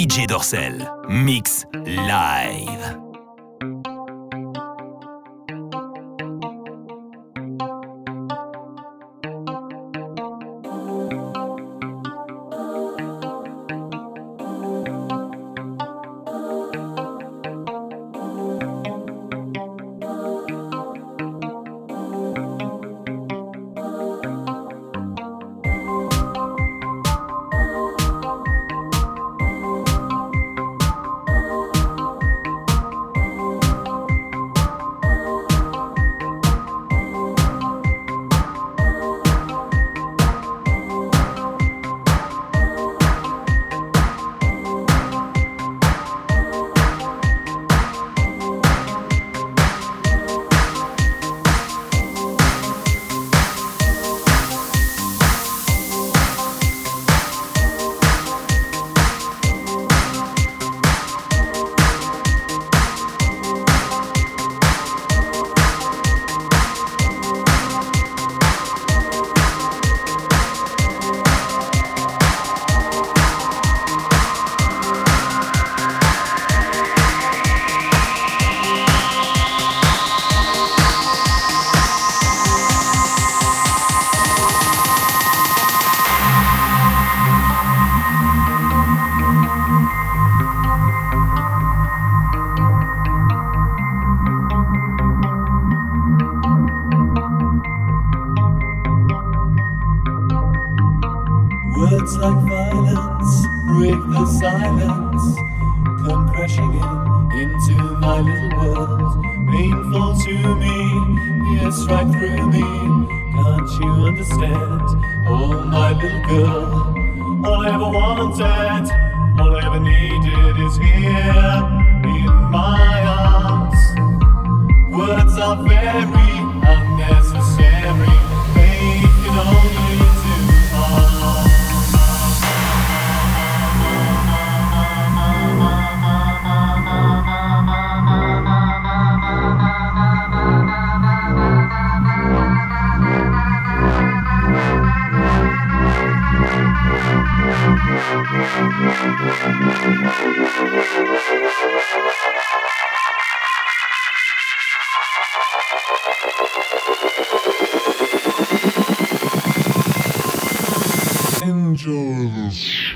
DJ Dorsel. Mix live. like violence break the silence. Come crashing in into my little world, painful to me, yes, right through me. Can't you understand? Oh, my little girl, all I ever wanted, all I ever needed is here in my arms. Words are very unnecessary, they can only. Enjoy this.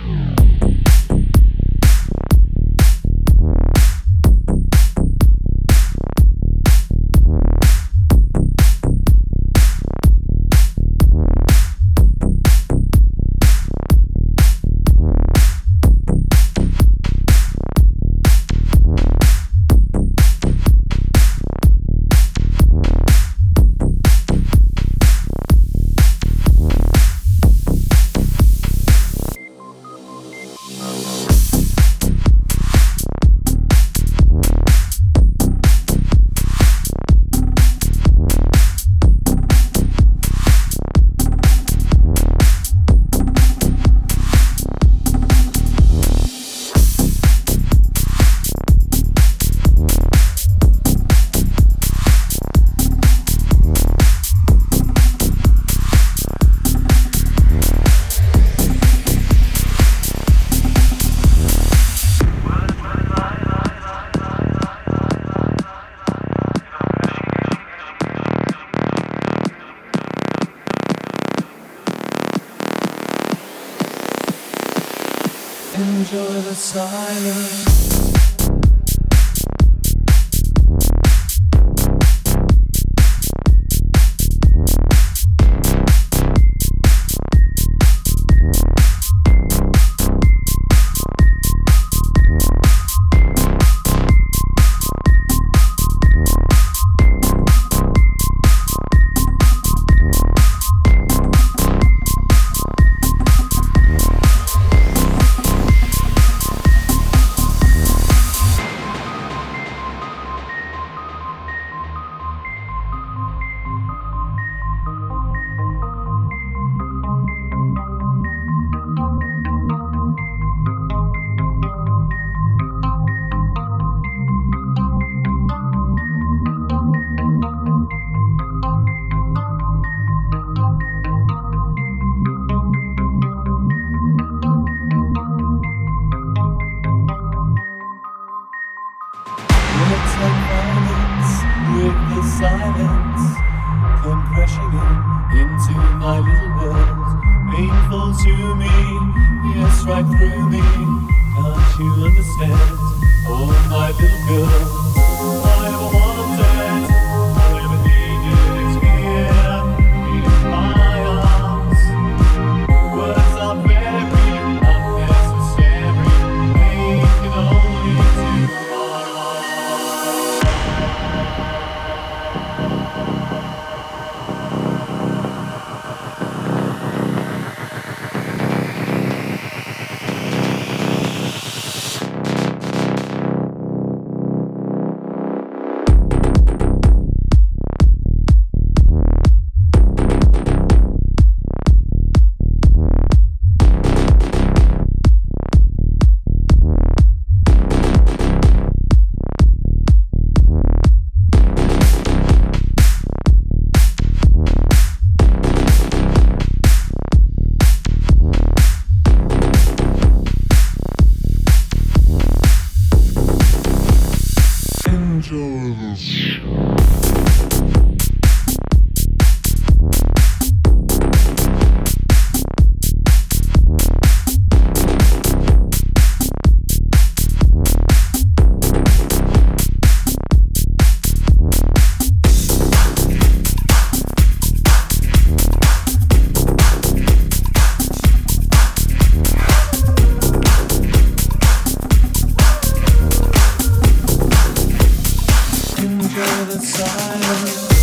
silence. right through me. Can't you understand? Oh, my little girl. time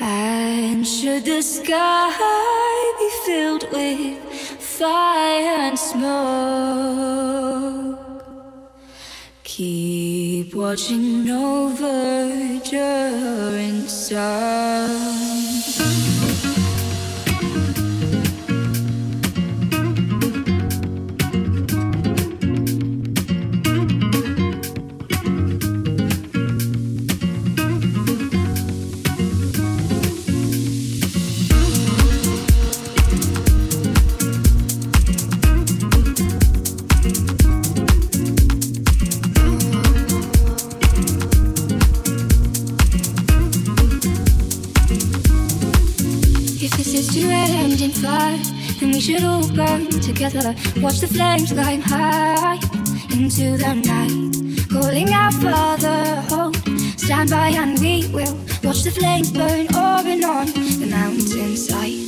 And should the sky be filled with fire and smoke, keep watching over Durin's sun. Should all burn together. Watch the flames climb high into the night. Calling out, Father, hold, stand by, and we will watch the flames burn on and on the mountainside.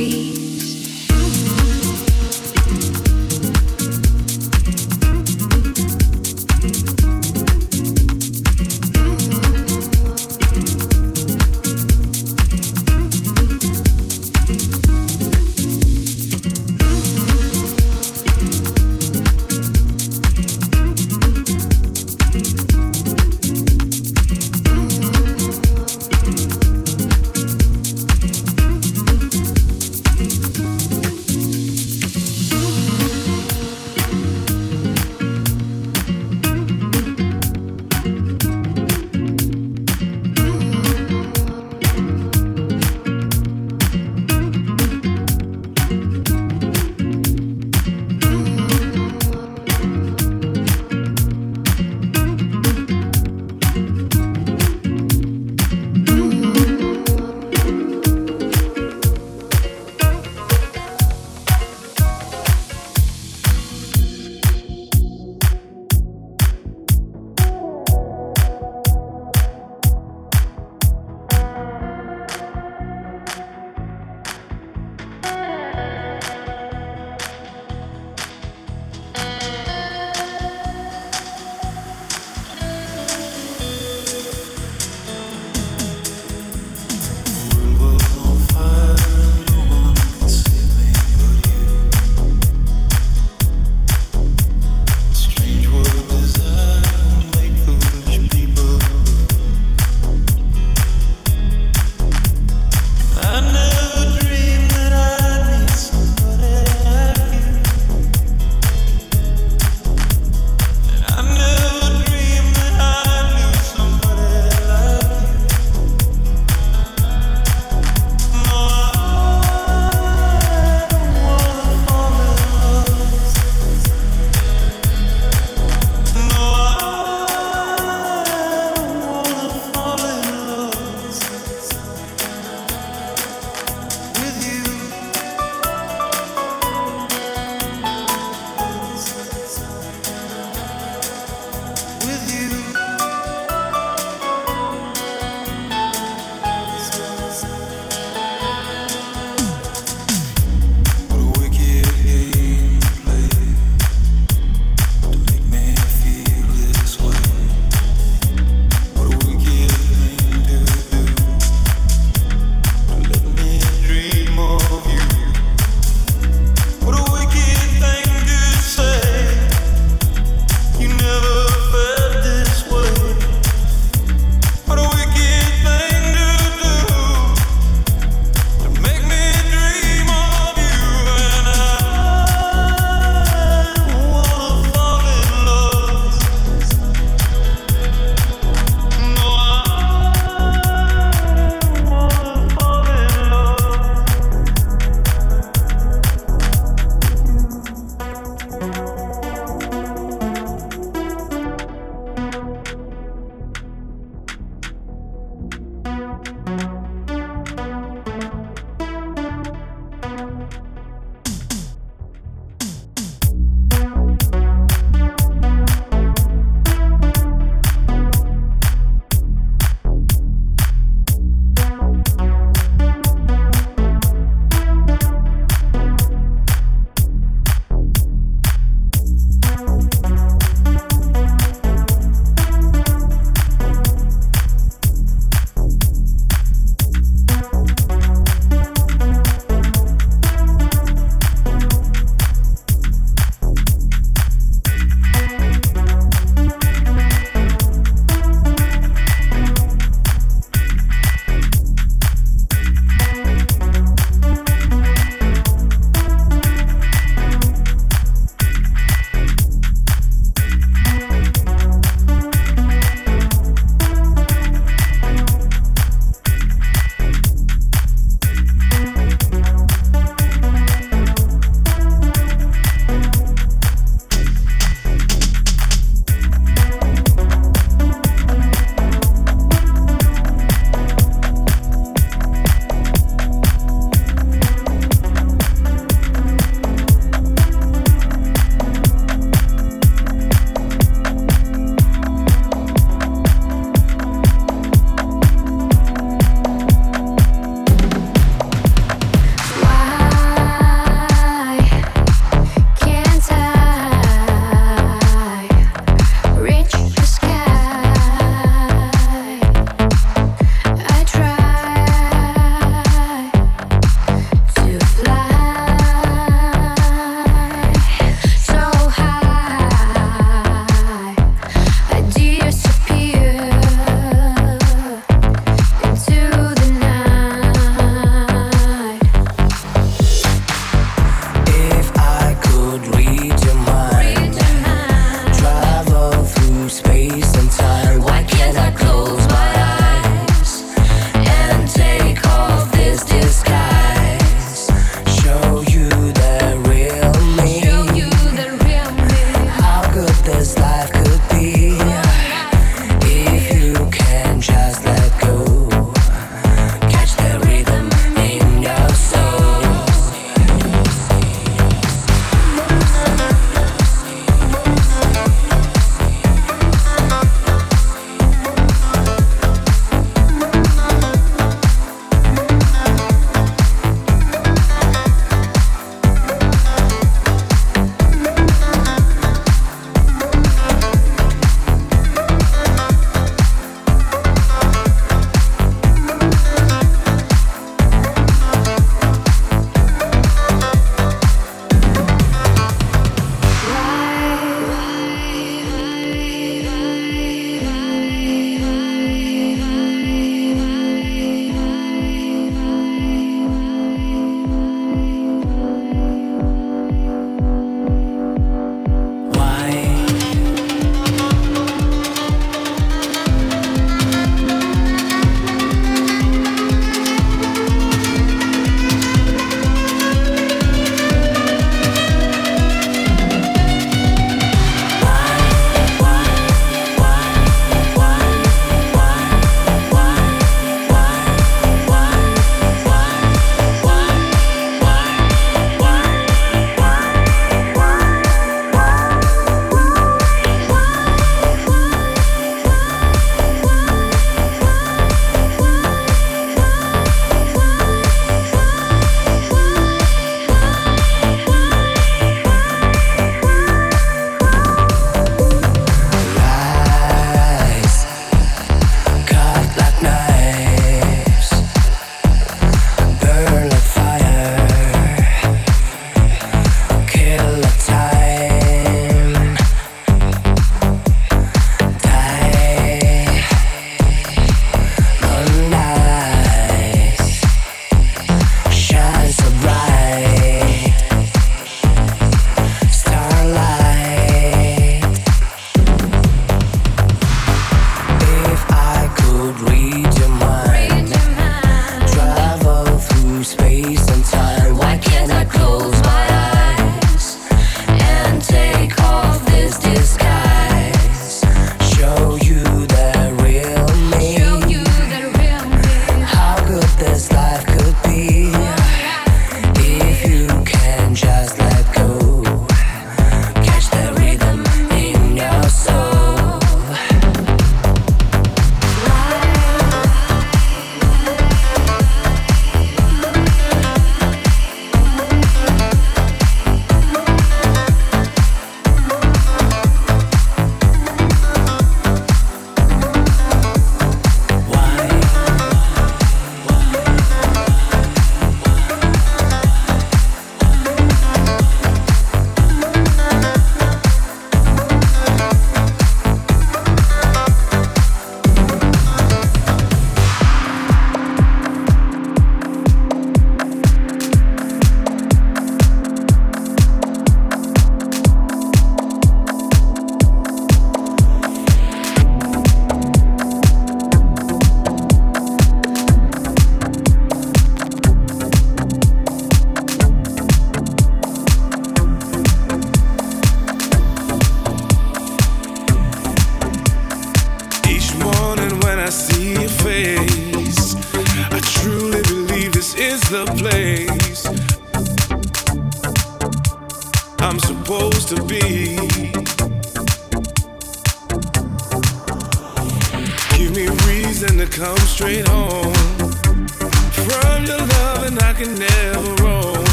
in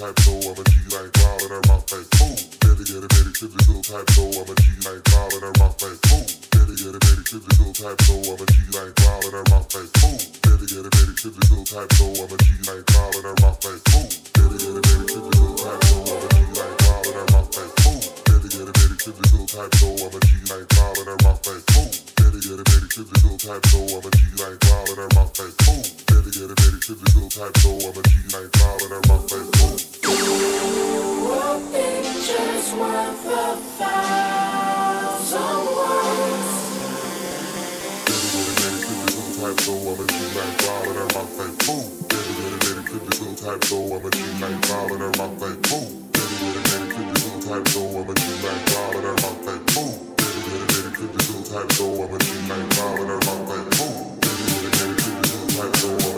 type though, I'm a G like wild and I rock like cool. Dedicated, very typical type though, I'm a G like wild and I rock like cool. Dedicated, very typical type though, I'm a G like wild and I rock like cool. Dedicated, very typical type though, I'm a G like wild and I rock like cool. Dedicated, very typical type though, I'm a G like wild and I rock like cool. Dedicated, very typical type though, I'm a G like wild and I rock like cool get a very typical type, so I'm a G like wild and I rock like boom. Better get a very typical type, so I'm a G like wild and I rock like boom. One picture's worth a thousand words. Better get a very typical type, so I'm a G like wild and I rock like boom. Better get a very typical type, so I'm a G like wild and I rock like boom. Better get a very typical type, so I'm a G like wild and I rock like boom keep it real tight, so I'm a G like Bob and I rock like boom. Baby, baby, keep it real tight, so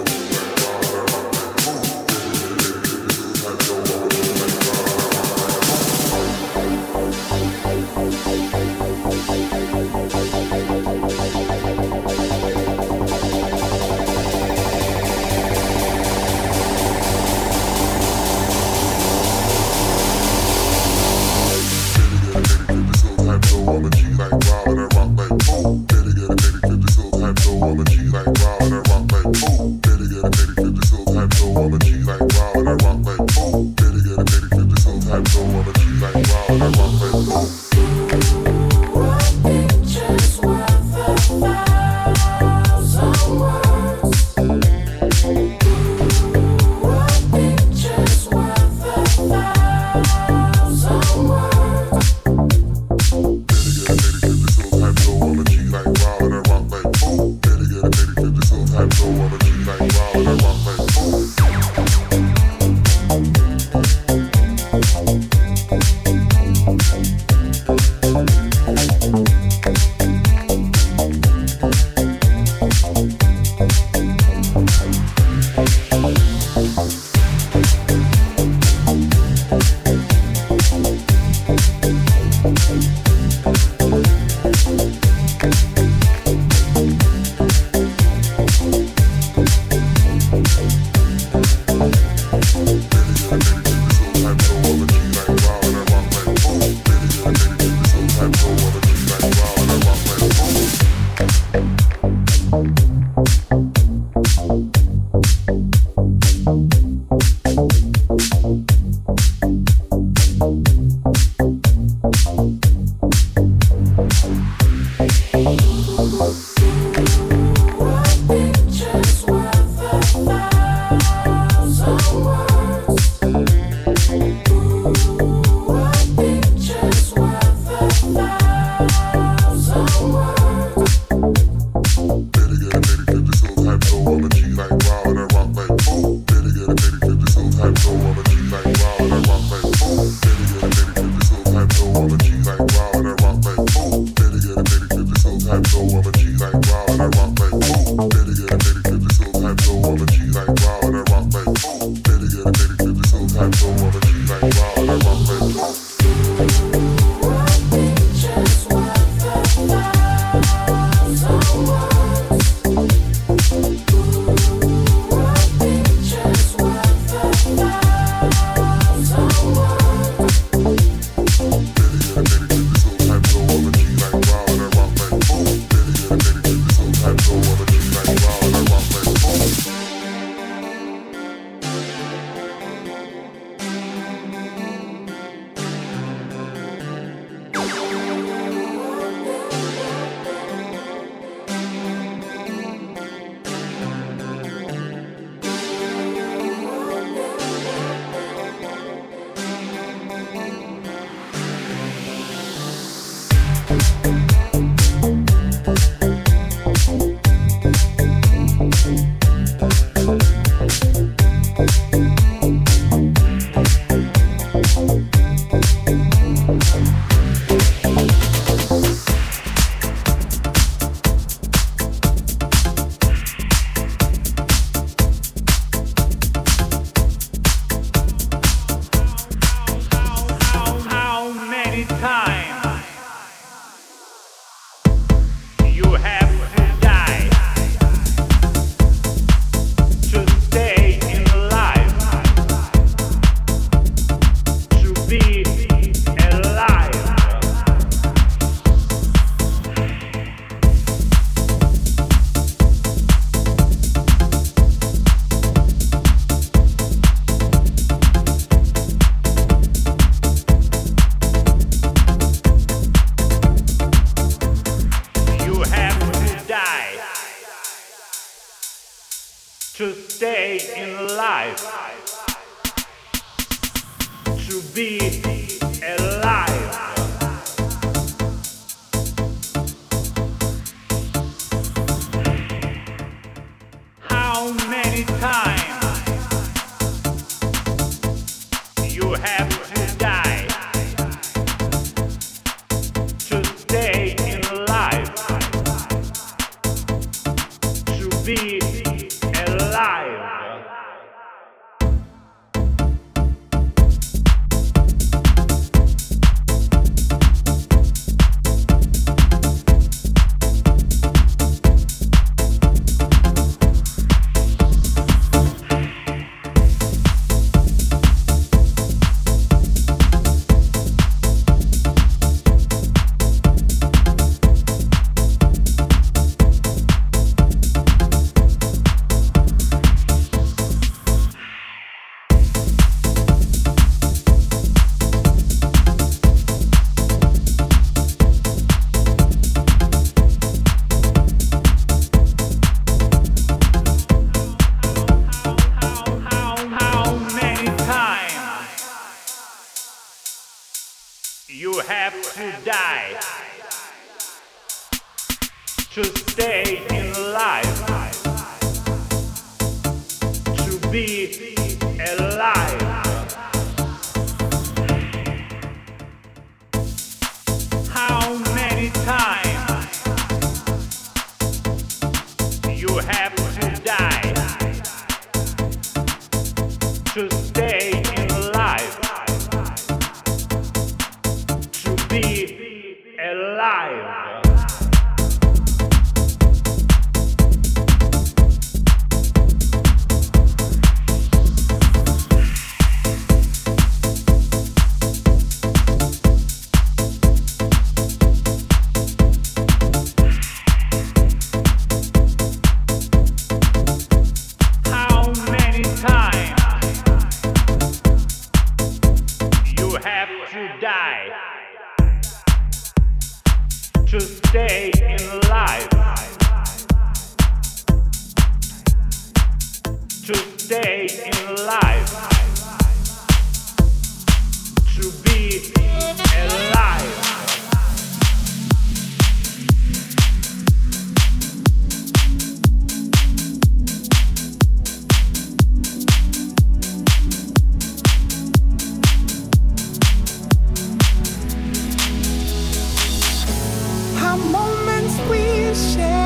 moments we share,